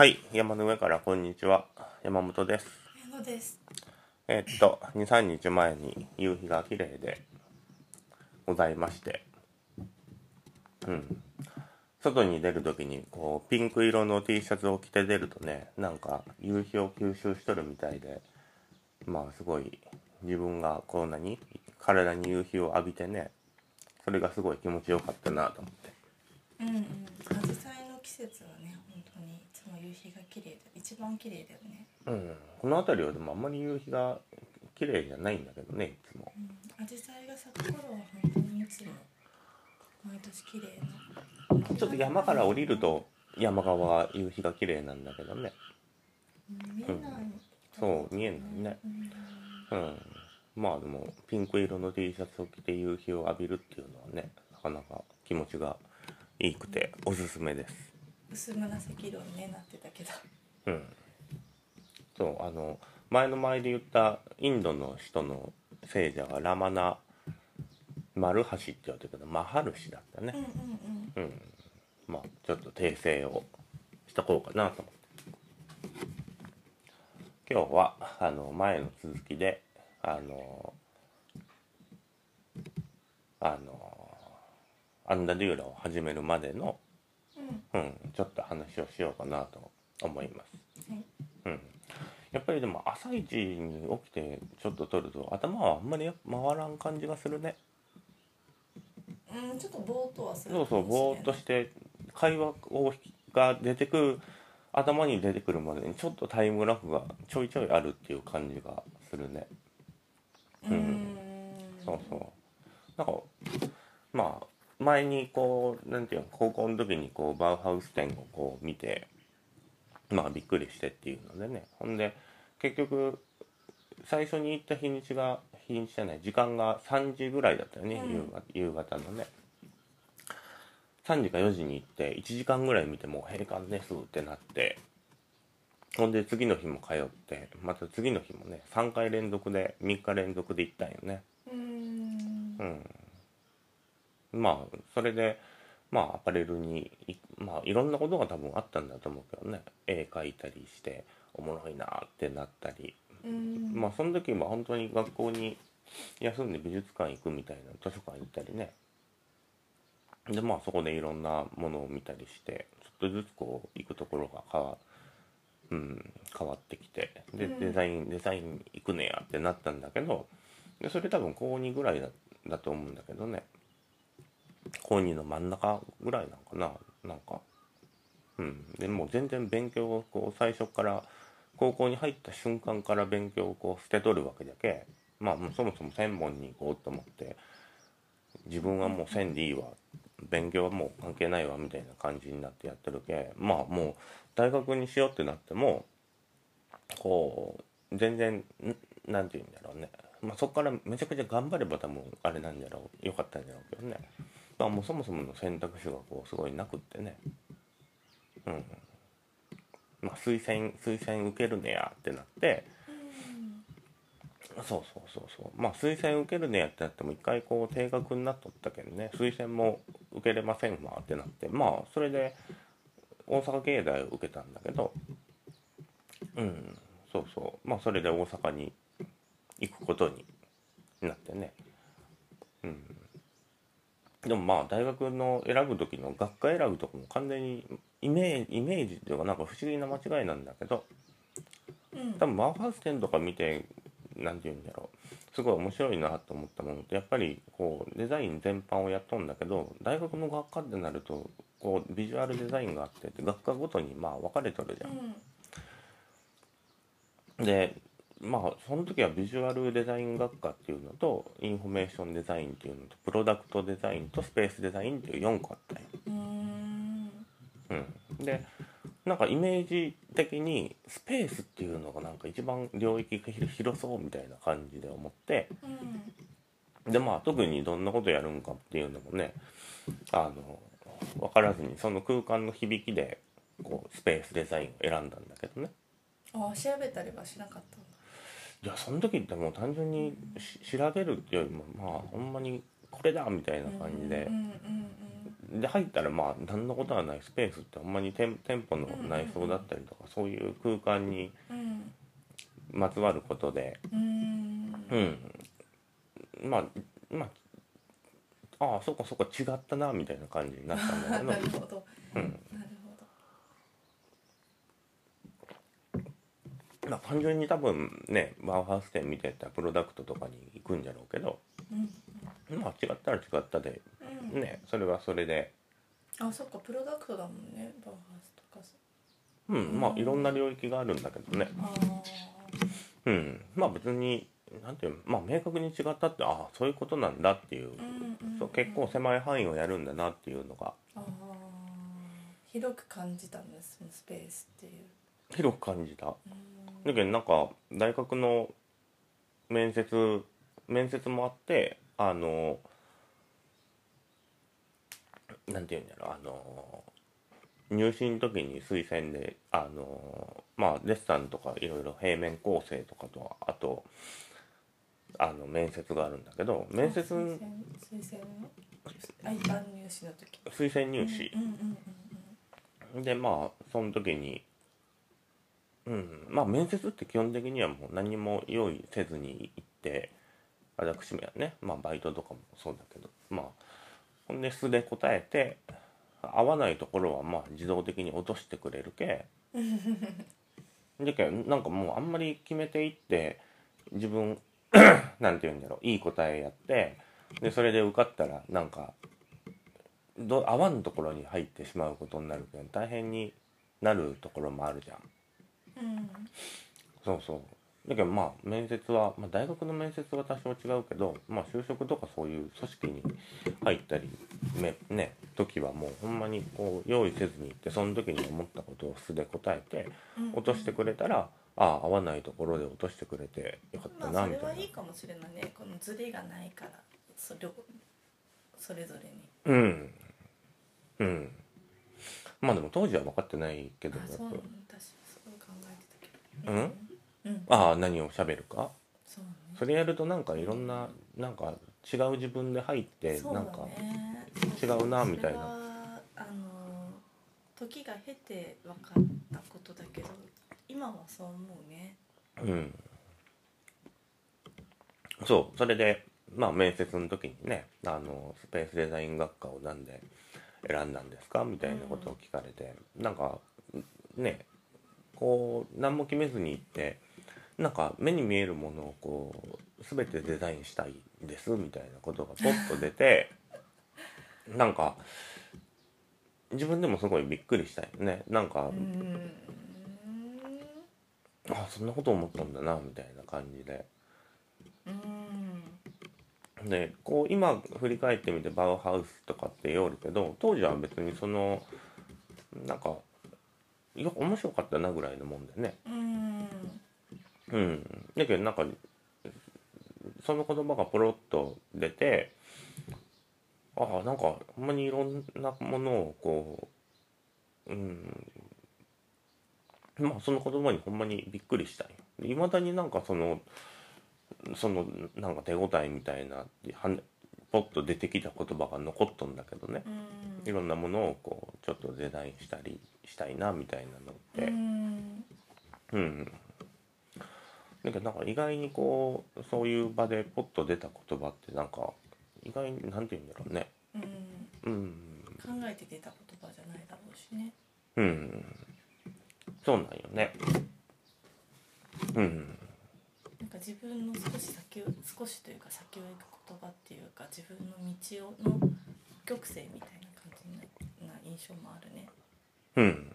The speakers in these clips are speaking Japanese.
はい、山の上からこんにちは。山本です。です。えーっと、2、3日前に夕日が綺麗でございまして、うん。外に出るときに、こう、ピンク色の T シャツを着て出るとね、なんか夕日を吸収しとるみたいで、まあすごい自分がこう何体に夕日を浴びてね、それがすごい気持ちよかったなと思って。うんうん。紫陽花の季節はね、つも夕日が綺麗で、一番綺麗だよね。うん。この辺りはでもあんまり夕日が綺麗じゃないんだけどね、いつも。うん。紫陽花が咲く頃は本当にいつも毎年綺麗な。ちょっと山から降りると山側は夕日が綺麗なんだけどねうん見えない。そう見えないねうん。うんまあでもピンク色の T シャツを着て夕日を浴びるっていうのはねなかなか気持ちがいいくておすすめです薄紫色に、ね、なってたけど。うん。そうあの前の前で言ったインドの人の聖者がラマナ・マルハシって言われてるけどマハルシだったね。うんうんうん。まあちょっと訂正をしとこうかなと思って。今日はあの前の続きであのあのアンダデューラを始めるまでの、うん。うん、ちょっと話をしようかなと思います、はい。うん、やっぱりでも朝一に起きてちょっと撮ると頭はあんまり回らん感じがするねうん、ちょっとぼーっとはするそうそうぼーっとして会話をが出てくる頭に出てくるまでにちょっとタイムラグがちょいちょいあるっていう感じがするねう。うんんそうそうなんかまあ前にこうなんていうの高校の時にこうバウハウス展をこう見てまあびっくりしてっていうのでね。ほんで結局最初に行った日にちが日にちじゃない時間が3時ぐらいだったよね、うん。夕方夕方のね。3時か4時に行って1時間ぐらい見てもう閉館ですってなって。ほんで次の日も通ってまた次の日もね3回連続で3日連続で行ったんよね。うん。う。んまあそれでまあアパレルにいまあいろんなことが多分あったんだと思うけどね。絵描いたりしておもろいなってなったり。うん。まあその時は本当に学校に休んで美術館行くみたいな図書館行ったりね。でまあそこでいろんなものを見たりしてちょっとずつこう行くところが変わ,、うん、変わってきて。でうん。デザインデザイン行くねやってなったんだけどでそれ多分高2ぐらいだだと思うんだけどね高2の真ん中ぐらいなんかな？なんか。うん。でもう全然勉強をこう最初から高校に入った瞬間から勉強をこう捨てとるわけじゃけまあもうそもそも専門に行こうと思って自分はもう線でいいわ。勉強はもう関係ないわみたいな感じになってやってるけまあもう大学にしようってなってもこう全然んなんて言うんだろうね、まあ、そこからめちゃくちゃ頑張れば多分あれなんだろう。よかったんだろうけどね、まあ、もうそもそもの選択肢がこうすごいなくってね。うん。まあ推薦推薦受けるねやってなって。そうそうそうそう。まあ推薦受けるねやってなっても一回こう定額になっとったけどね。推薦も受けれませんわってなって。まあそれで大阪芸大を受けたんだけど。うん。そうそう。まあそれで大阪に行くことになってね。うんでもまあ大学の選ぶ時の学科選ぶとかも完全にイメージイメージっていうかなんか不思議な間違いなんだけどうん。多分マーファーステンとか見て何て言うんだろうすごい面白いなと思ったものってやっぱりこうデザイン全般をやっとんだけど大学の学科ってなるとこうビジュアルデザインがあってって学科ごとにまあ分かれとるじゃん。うん。でまあその時はビジュアルデザイン学科っていうのとインフォメーションデザインっていうのとプロダクトデザインとスペースデザインっていう4個あったんよ。うん。うん、でなんかイメージ的にスペースっていうのがなんか一番領域が広そうみたいな感じで思ってうん。でまあ特にどんなことやるんかっていうのもねあの分からずにその空間の響きでこうスペースデザインを選んだんだけどねあ、調べたりはしなかった。いやその時ってもう単純にし調べるっていうよりもまあほんまにこれだみたいな感じで。で入ったらまあ何のことはないスペースってほんまに店店舗の内装だったりとか、そういう空間にうんまつわることで。うん。うん。まあまあああそうかそうか違ったなみたいな感じになったんだけどなるほどうんなるほまあ単純に多分ねバウハウス店見てたらプロダクトとかに行くんじゃろうけどどうん。まあ違ったら違ったでうん。ねそれはそれで。あそっかプロダクトだもんねバウハウスとかさ。うんまあいろんな領域があるんだけどね。あうん。まあ別になんていうのまあ明確に違ったってああそういうことなんだっていうーうんうん。そう結構狭い範囲をやるんだなっていうのが。あー。広く感じたんですそのスペースっていう広く感じた。うん。だけどなんか大学の面接面接もあってあのなんていうんだろうあの入試の時に推薦であのまあデッサンとかいろいろ平面構成とかとあとあの面接があるんだけど面接推薦推薦入試の時。推薦入試。でまあその時にうん。まあ面接って基本的にはもう何も用意せずに行って私めはねまあバイトとかもそうだけどまあほんで素で答えて合わないところはまあ自動的に落としてくれるけだけどなんかもうあんまり決めていって自分 なんて言うんだろういい答えやってでそれで受かったらなんかど合わんところに入ってしまうことになるけど大変になるところもあるじゃん。そうそう。だけどまあ面接は、まあ、大学の面接は多少違うけど、まあ、就職とかそういう組織に入ったりめね時はもうほんまにこう用意せずに行ってその時に思ったことを素で答えてうん落としてくれたらああ合わないところで落としてくれてよかったまあそれなみたいな。はいいかもしれないねこのズレがないからそれをそれぞれに。うん。うん。まあでも当時は分かってないけど。あそうやっ私そう考えてたけどうん？うん。ぱああ何を喋るか？そうね。それやるとなんかいろんななんか違う自分で入ってなんかね違うなみたいな。あの時が経て分かったことだけど今はそう思うね。うん。そうそれでまあ面接の時にねあのスペースデザイン学科をなんで選んだんですか？みたいなことを聞かれて、なんかねこう何も決めずに行ってなんか目に見えるものをこう全てデザインしたいですみたいなことがポッと出てなんか自分でもすごいびっくりしたよね。なんか、うん。あそんなこと思ったんだなみたいな感じで。うん。でこう今振り返ってみてバウハウスとかって言おるけど当時は別にそのなんかいや面白かったなぐらいのもんでね。うん。うん。だけどなんかその言葉がポロッと出てああなんかほんまにいろんなものをこううん。まあその言葉にほんまにびっくりしたいいまだになんかそのそのなんか手応えみたいなポッと出てきた言葉が残っとんだけどねうんいろんなものをこうちょっとデザインしたりしたいなみたいなのってうんうん。だけどなんか意外にこうそういう場でポッと出た言葉ってなんか意外になんて言うんだろうね。うんうん。考えて出た言葉じゃないだろうしねうん。そうなんよね。うん。なんか自分の少し先を少しというか先を行く言葉っていうか自分の道をの曲線みたいな感じなな印象もあるね。うん。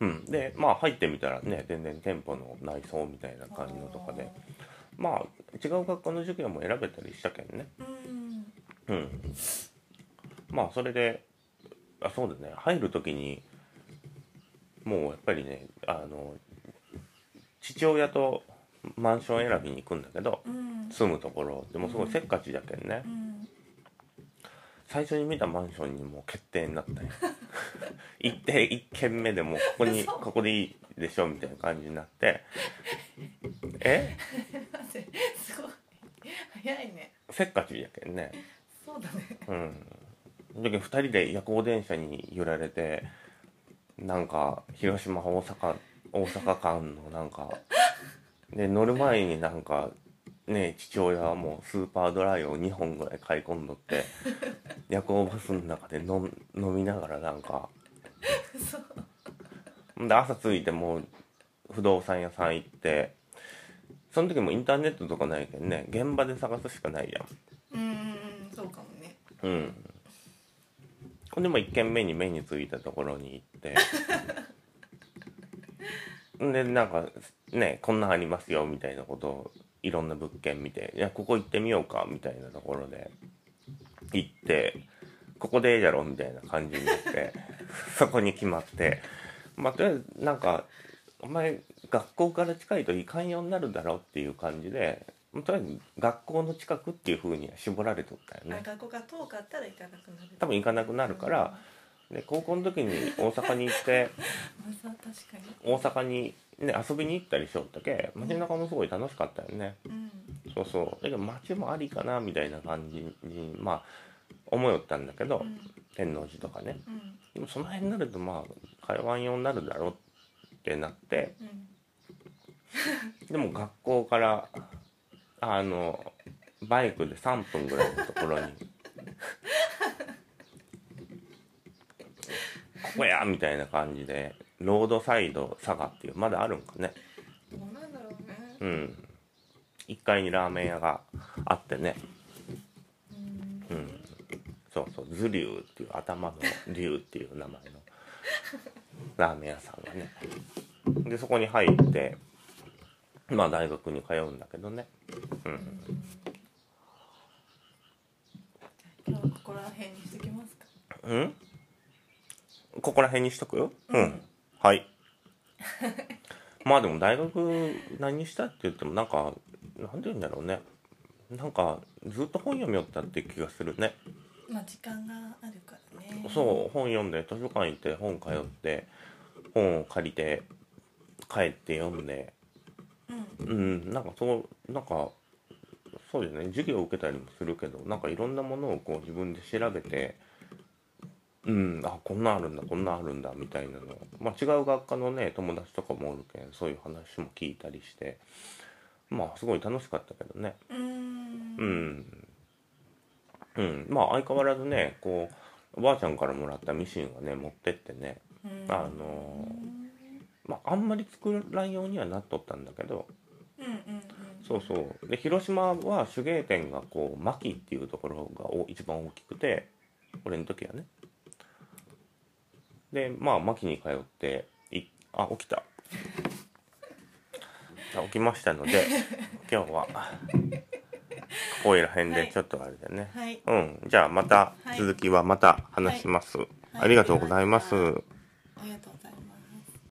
うん、でまあ入ってみたらね全然店舗の内装みたいな感じのとかでまあ違う学科の授業も選べたりしたけんね。うん。うん。まあそれであそうだね。入る時にもうやっぱりねあの父親とマンション選びに行くんだけどうん。住むところ。でもすごいせっかちだけんね。うん。最初に見たマンションにもう決定になったよ。行って1軒目でもうここにここでいいでしょみたいな感じになって。え？すごい。早いね。せっかちやけんね。そうだね。うん。だけど2人で夜行電車に揺られてなんか広島大阪大阪間のなんかで乗る前になんかね父親はもうスーパードライを2本ぐらい買い込んどって 夜行バスの中で飲みながらなんかで朝着いてもう不動産屋さん行ってその時もインターネットとかないけどね現場で探すしかないやん。うんうんうんそうかもね。うん。ほんでも1軒目に目についたところに行って。ん でなんかねこんなんありますよみたいなことをいろんな物件見ていやここ行ってみようかみたいなところで行ってここでええじゃろみたいな感じになって そこに決まってまあとりあえずなんかお前学校から近いといかんようになるだろうっていう感じでとりあえず学校の近くっていう風には絞られとったよね。あ学校が遠かったら行かなくなる。多分行かなくなるからで高校の時に大阪に行って 大阪に、ね、遊びに行ったりしよったけ街中もすごい楽しかったよね。うんそうそう。だけど街もありかなみたいな感じにまあ思いよったんだけど、うん。天王寺とかね。うん。でもその辺になるとまあ通わんようになるだろうってなってうん。でも学校からあのバイクで3分ぐらいのところに ここやみたいな感じでロードサイド佐賀っていうまだあるんかね。どうなんだろうね。うん。1階にラーメン屋があってね。うん。うん。そうそうズリュウっていう頭の竜っていう名前の ラーメン屋さんがね。でそこに入ってまあ大学に通うんだけどね。うん。今日はここら辺にしときますか。うん？ここら辺にしとくよ。う、うんんはい。まあでも大学何したって言ってもなんかなんて言うんだろうね。なんかずっと本読みよったって気がするね。まあ時間があるからね。そう本読んで図書館行って本通って本を借りて帰って読んで。うん。うんなんかそうなんかそうですね。授業を受けたりもするけどなんかいろんなものをこう自分で調べてうんあこんなんあるんだこんなんあるんだみたいなの。まあ違う学科のね友達とかもおるけんそういう話も聞いたりして。まあすごい楽しかったけどね。うーん。うん。うん。まあ相変わらずねこうおばあちゃんからもらったミシンはね持ってってね。うん。あのまああんまり作らんようにはなっとったんだけど。そうそう。で広島は手芸店がこう牧っていうところがお一番大きくて俺の時はねでまあ牧に通っていあ起きた。あ起きましたので 今日はここいら辺でちょっとあれだね、はい。うん。じゃあまたはい。続きはまた話します、はい。ありがとうございます、ありがとう